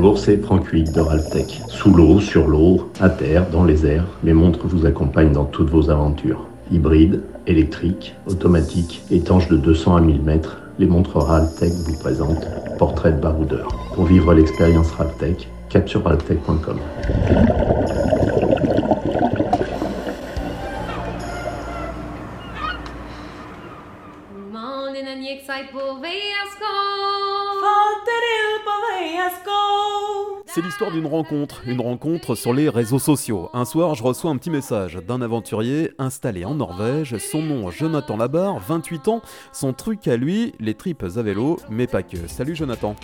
Bonjour, c'est Franck de Raltech. Sous l'eau, sur l'eau, à terre, dans les airs, mes montres vous accompagnent dans toutes vos aventures. Hybrides, électriques, automatiques, étanches de 200 à 1000 mètres, les montres Raltech vous présentent Portrait de baroudeur. Pour vivre l'expérience Raltech, cap sur raltech.com. C'est l'histoire d'une rencontre, une rencontre sur les réseaux sociaux. Un soir, je reçois un petit message d'un aventurier installé en Norvège. Son nom, Jonathan Labarre, 28 ans. Son truc à lui, les tripes à vélo, mais pas que. Salut Jonathan.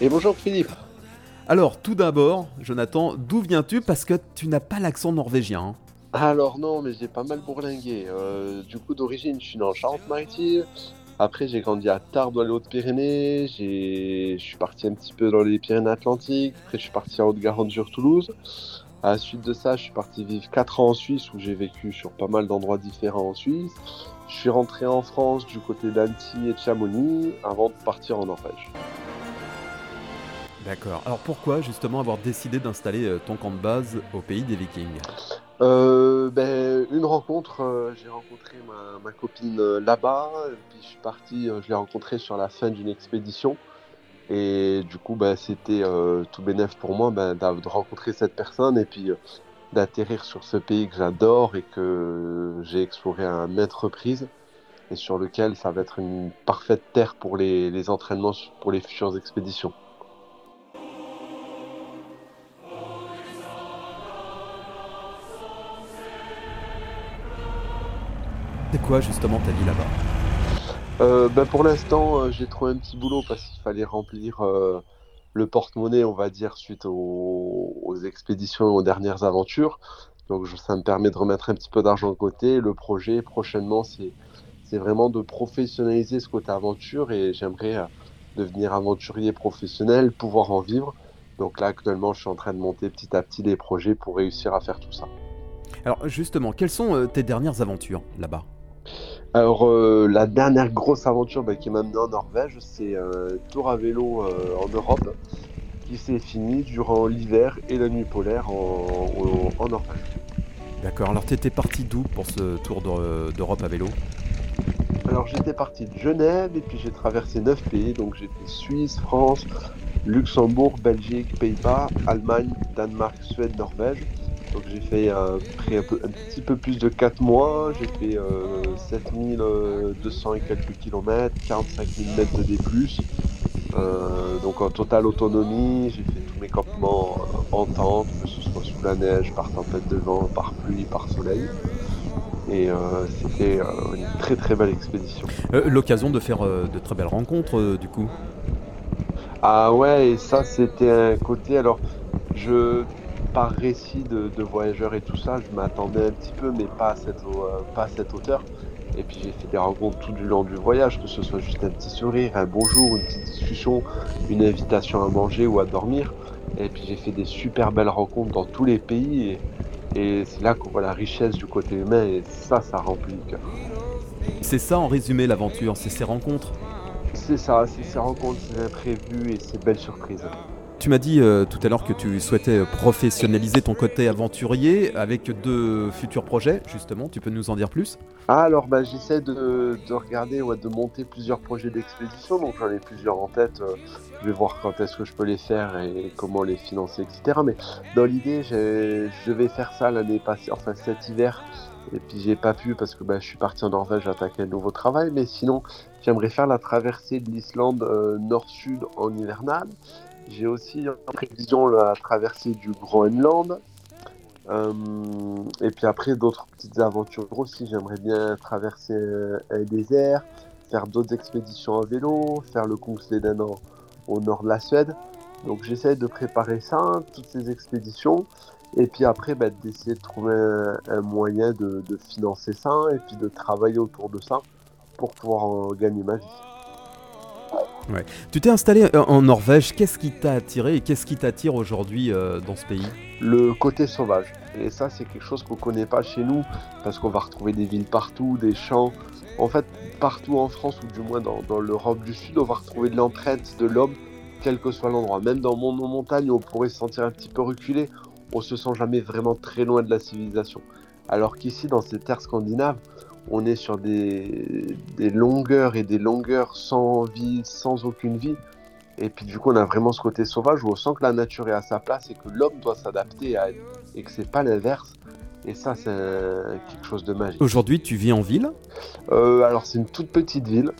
Et bonjour Philippe. Alors, tout d'abord, Jonathan, d'où viens-tu? Parce que tu n'as pas l'accent norvégien. Hein. Alors non, mais j'ai pas mal bourlingué. Euh, du coup, d'origine, je suis dans Charente-Maritime. Après, j'ai grandi à Tarbes dans les Hautes-Pyrénées. Je suis parti un petit peu dans les Pyrénées-Atlantiques. Après, je suis parti à Haute-Garonne sur Toulouse. À la suite de ça, je suis parti vivre 4 ans en Suisse où j'ai vécu sur pas mal d'endroits différents en Suisse. Je suis rentré en France du côté d'Annecy et de Chamonix avant de partir en Norvège. D'accord. Alors pourquoi justement avoir décidé d'installer euh, ton camp de base au pays des Vikings? Euh, ben, Une rencontre, euh, j'ai rencontré ma, copine là-bas, puis je suis parti, je l'ai rencontrée sur la fin d'une expédition. Et du coup, ben, c'était tout bénéf pour moi ben, de rencontrer cette personne et puis d'atterrir sur ce pays que j'adore et que j'ai exploré à maintes reprises et sur lequel ça va être une parfaite terre pour les entraînements pour les futures expéditions. C'est quoi justement ta vie là-bas? Euh, bah, Pour l'instant, euh, j'ai trouvé un petit boulot parce qu'il fallait remplir euh, le porte-monnaie, on va dire, suite aux, expéditions et aux dernières aventures. Donc ça me permet de remettre un petit peu d'argent de côté. Le projet prochainement, c'est vraiment de professionnaliser ce côté aventure et j'aimerais devenir aventurier professionnel, pouvoir en vivre. Donc là, actuellement, je suis en train de monter petit à petit des projets pour réussir à faire tout ça. Alors justement, quelles sont tes dernières aventures là-bas? Alors, euh, la dernière grosse aventure bah, qui m'a amené en Norvège, c'est un tour à vélo euh, en Europe qui s'est fini durant l'hiver et la nuit polaire en, Norvège. D'accord, alors tu étais parti d'où pour ce tour d'Europe à vélo? Alors j'étais parti de Genève et puis j'ai traversé 9 pays, donc fait Suisse, France, Luxembourg, Belgique, Pays-Bas, Allemagne, Danemark, Suède, Norvège. Donc j'ai fait euh, un, petit peu plus de 4 mois, j'ai fait 7200 euh, et quelques kilomètres, 45 000 mètres de D+. Euh, donc en totale autonomie, j'ai fait tous mes campements en tente, que ce soit sous la neige, par tempête de vent, par pluie, par soleil. Et c'était une très très belle expédition. L'occasion de faire de très belles rencontres du coup Ah ouais, et ça c'était un côté. Alors, je par récit de, voyageurs et tout ça, je m'attendais un petit peu, mais pas à cette, euh, hauteur. Et puis j'ai fait des rencontres tout du long du voyage, que ce soit juste un petit sourire, un bonjour, une petite discussion, une invitation à manger ou à dormir. Et puis j'ai fait des super belles rencontres dans tous les pays. Et, c'est là qu'on voit la richesse du côté humain. Et ça, ça remplit le cœur. C'est ça en résumé l'aventure, c'est ces rencontres C'est ça, c'est ces rencontres, ces imprévus et ces belles surprises. Tu m'as dit euh, tout à l'heure que tu souhaitais professionnaliser ton côté aventurier avec deux futurs projets, justement. Tu peux nous en dire plus? Ah, Alors, bah, j'essaie de, regarder, ouais, de monter plusieurs projets d'expédition. Donc, j'en ai plusieurs en tête. Euh, je vais voir quand est-ce que je peux les faire et comment les financer, etc. Mais dans l'idée, je vais faire ça l'année passée, enfin cet hiver. Et puis j'ai pas pu parce que bah, je suis parti en Norvège attaquer un nouveau travail. Mais sinon, j'aimerais faire la traversée de l'Islande euh, nord-sud en hivernal. J'ai aussi en prévision la traversée du Groenland. Euh, et puis après, d'autres petites aventures aussi. J'aimerais bien traverser un désert, faire d'autres expéditions à vélo, faire le Kungsleden au nord de la Suède. Donc j'essaie de préparer ça, toutes ces expéditions. Et puis après, bah, d'essayer de trouver un, moyen de, de, financer ça et puis de travailler autour de ça pour pouvoir gagner ma vie. Tu t'es installé euh, en Norvège, qu'est-ce qui t'a attiré et qu'est-ce qui t'attire aujourd'hui euh, dans ce pays? Le côté sauvage. Et ça, c'est quelque chose qu'on ne connaît pas chez nous, parce qu'on va retrouver des villes partout, des champs. En fait, partout en France, ou du moins dans, l'Europe du Sud, on va retrouver de l'entraide de l'homme quel que soit l'endroit. Même dans mon montagne on pourrait se sentir un petit peu reculé, on se sent jamais vraiment très loin de la civilisation. Alors qu'ici, dans ces terres scandinaves, on est sur des, des, longueurs et des longueurs sans vie, sans aucune vie. Et puis du coup, on a vraiment ce côté sauvage où on sent que la nature est à sa place et que l'homme doit s'adapter à elle et que c'est pas l'inverse. Et ça, c'est quelque chose de magique. Aujourd'hui, tu vis en ville? Euh, Alors, c'est une toute petite ville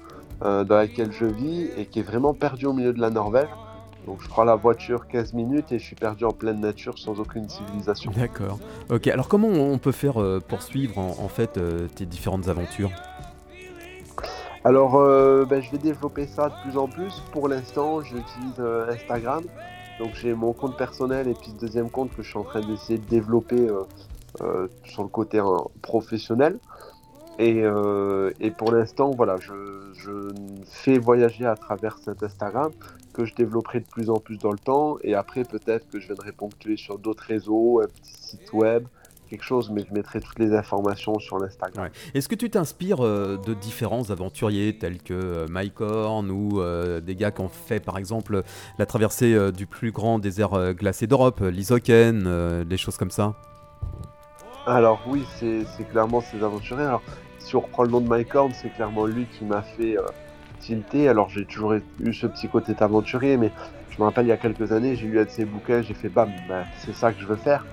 euh, dans laquelle je vis et qui est vraiment perdue au milieu de la Norvège. Donc je prends la voiture 15 minutes et je suis perdu en pleine nature sans aucune civilisation. D'accord. Ok, alors comment on peut faire euh, pour suivre en, fait euh, tes différentes aventures? Alors euh, ben, je vais développer ça de plus en plus. Pour l'instant j'utilise Instagram. Donc j'ai mon compte personnel et puis ce deuxième compte que je suis en train d'essayer de développer sur le côté professionnel. Et, pour l'instant, voilà, je, je, fais voyager à travers cet Instagram que je développerai de plus en plus dans le temps. Et après, peut-être que je viendrai ponctuer sur d'autres réseaux, un petit site web, quelque chose, mais je mettrai toutes les informations sur l'Instagram. Est-ce que tu t'inspires euh, de différents aventuriers tels que euh, Mike Horn ou euh, des gars qui ont fait par exemple la traversée du plus grand désert glacé d'Europe, l'Isoken, des choses comme ça? Alors oui, c'est clairement ces aventuriers. Alors si on reprend le nom de Mike Horn, c'est clairement lui qui m'a fait alors j'ai toujours eu ce petit côté aventurier, mais je me rappelle il y a quelques années, j'ai lu un de ses bouquins, j'ai fait bam, bah, c'est ça que je veux faire.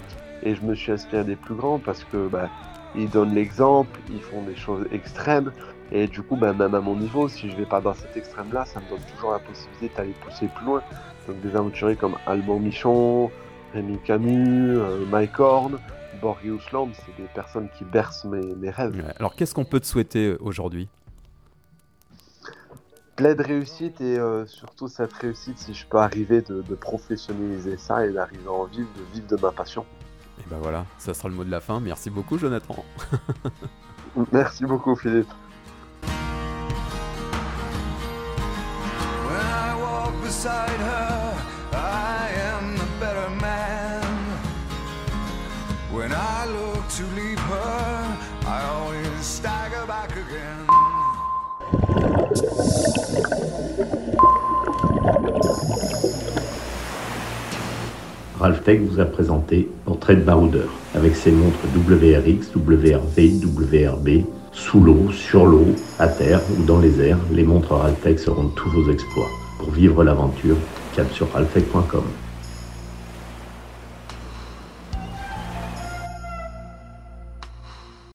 Et je me suis inspiré des plus grands parce que bah, ils donnent l'exemple, ils font des choses extrêmes. Et du coup, bah, même à mon niveau, si je vais pas dans cet extrême-là, ça me donne toujours la possibilité d'aller pousser plus loin. Donc des aventuriers comme Alban Michon, Rémi Camus, euh, Mike Horn, Borgius Land, c'est des personnes qui bercent mes, mes rêves. Alors qu'est-ce qu'on peut te souhaiter aujourd'hui? Plein de réussite et euh, surtout cette réussite si je peux arriver de, professionnaliser ça et d'arriver en vivre, de vivre de ma passion. Et ben voilà, ça sera le mot de la fin. Merci beaucoup Jonathan. Merci beaucoup Philippe. When to. Ralph Tech vous a présenté Portrait de baroudeur avec ses montres WRX, WRV, WRB, sous l'eau, sur l'eau, à terre ou dans les airs. Les montres Ralph seront tous vos exploits. Pour vivre l'aventure, cap sur ralphtech.com.